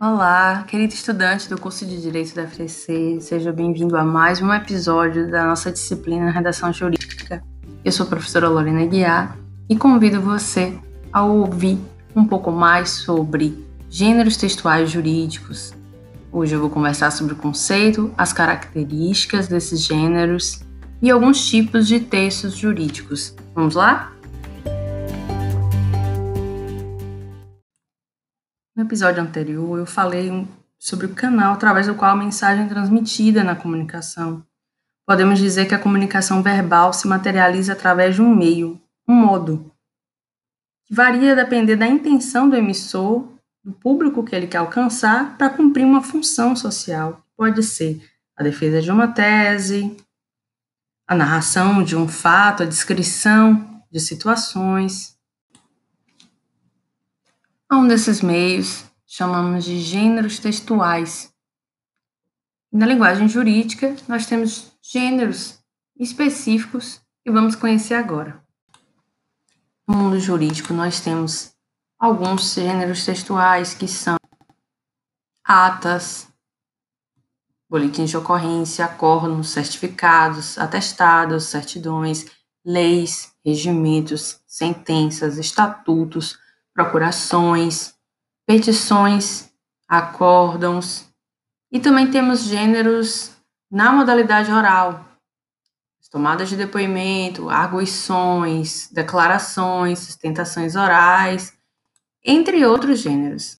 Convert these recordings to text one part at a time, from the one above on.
Olá, querido estudante do curso de Direito da FTC, seja bem-vindo a mais um episódio da nossa disciplina Redação Jurídica. Eu sou a professora Lorena Guiar e convido você a ouvir um pouco mais sobre gêneros textuais jurídicos. Hoje eu vou conversar sobre o conceito, as características desses gêneros e alguns tipos de textos jurídicos. Vamos lá? No episódio anterior, eu falei sobre o canal através do qual a mensagem é transmitida na comunicação. Podemos dizer que a comunicação verbal se materializa através de um meio, um modo, que varia a depender da intenção do emissor, do público que ele quer alcançar, para cumprir uma função social. Pode ser a defesa de uma tese, a narração de um fato, a descrição de situações, a um desses meios chamamos de gêneros textuais. Na linguagem jurídica, nós temos gêneros específicos que vamos conhecer agora. No mundo jurídico, nós temos alguns gêneros textuais que são atas, boletins de ocorrência, acordos, certificados, atestados, certidões, leis, regimentos, sentenças, estatutos, procurações, petições, acórdãos, e também temos gêneros na modalidade oral, tomadas de depoimento, arguições, declarações, sustentações orais, entre outros gêneros.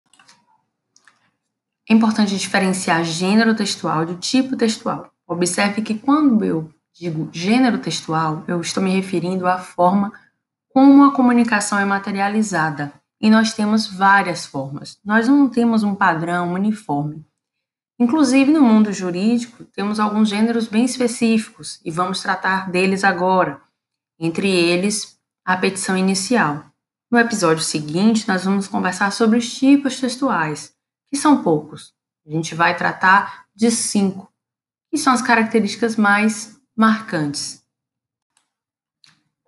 É importante diferenciar gênero textual de tipo textual. Observe que quando eu digo gênero textual, eu estou me referindo à forma como a comunicação é materializada, e nós temos várias formas. Nós não temos um padrão uniforme. Inclusive, no mundo jurídico, temos alguns gêneros bem específicos e vamos tratar deles agora, entre eles a petição inicial. No episódio seguinte, nós vamos conversar sobre os tipos textuais, que são poucos. A gente vai tratar de cinco, que são as características mais marcantes.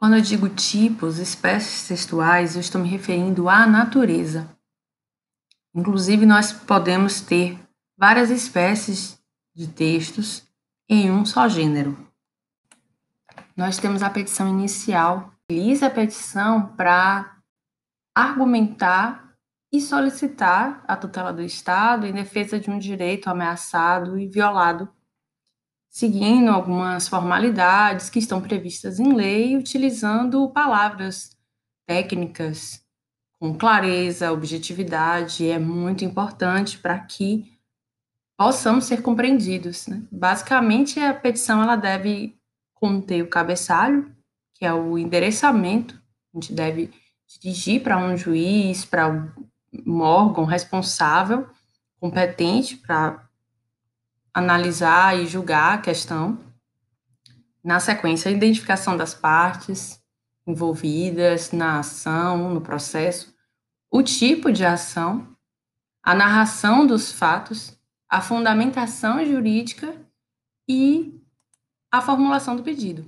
Quando eu digo tipos, espécies textuais, eu estou me referindo à natureza. Inclusive, nós podemos ter várias espécies de textos em um só gênero. Nós temos a petição inicial, utiliza a petição para argumentar e solicitar a tutela do Estado em defesa de um direito ameaçado e violado seguindo algumas formalidades que estão previstas em lei, utilizando palavras técnicas com clareza, objetividade, é muito importante para que possamos ser compreendidos. Né? Basicamente, a petição ela deve conter o cabeçalho, que é o endereçamento, a gente deve dirigir para um juiz, para um órgão responsável, competente para analisar e julgar a questão. Na sequência, a identificação das partes envolvidas na ação, no processo, o tipo de ação, a narração dos fatos, a fundamentação jurídica e a formulação do pedido.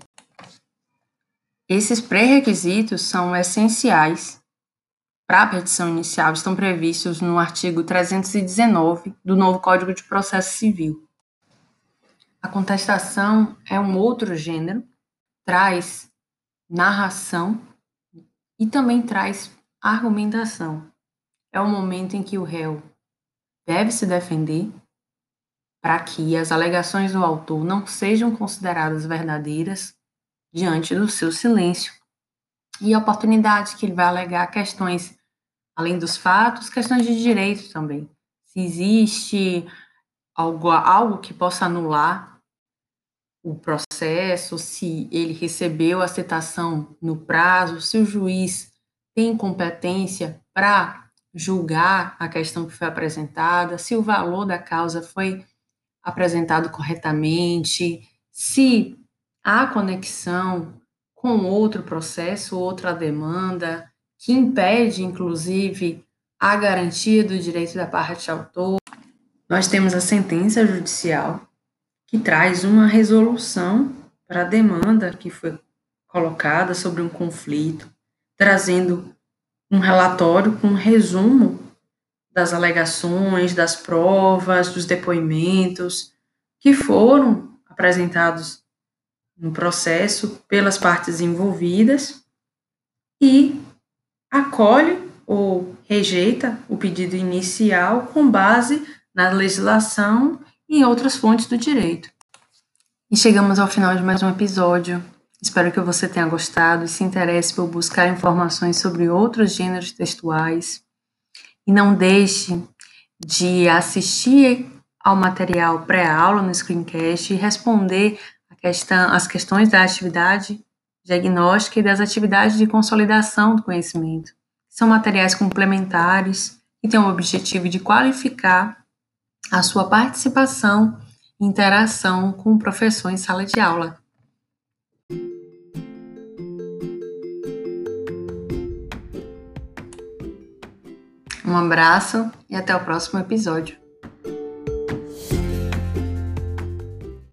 Esses pré-requisitos são essenciais para a petição inicial, estão previstos no artigo 319 do novo Código de Processo Civil. A contestação é um outro gênero, traz narração e também traz argumentação. É o momento em que o réu deve se defender para que as alegações do autor não sejam consideradas verdadeiras diante do seu silêncio e a oportunidade que ele vai alegar questões, além dos fatos, questões de direito também. Se existe algo, algo que possa anular o processo, se ele recebeu a citação no prazo, se o juiz tem competência para julgar a questão que foi apresentada, se o valor da causa foi apresentado corretamente, se há conexão com outro processo, outra demanda, que impede, inclusive, a garantia do direito da parte autor. Nós temos a sentença judicial, que traz uma resolução para a demanda que foi colocada sobre um conflito, trazendo um relatório com um resumo das alegações, das provas, dos depoimentos que foram apresentados no processo pelas partes envolvidas e acolhe ou rejeita o pedido inicial com base na legislação e outras fontes do direito. E chegamos ao final de mais um episódio. Espero que você tenha gostado e se interesse por buscar informações sobre outros gêneros textuais. E não deixe de assistir ao material pré-aula no screencast e responder questão, as questões da atividade diagnóstica e das atividades de consolidação do conhecimento. São materiais complementares que têm o objetivo de qualificar a sua participação e interação com o professor em sala de aula. Um abraço e até o próximo episódio.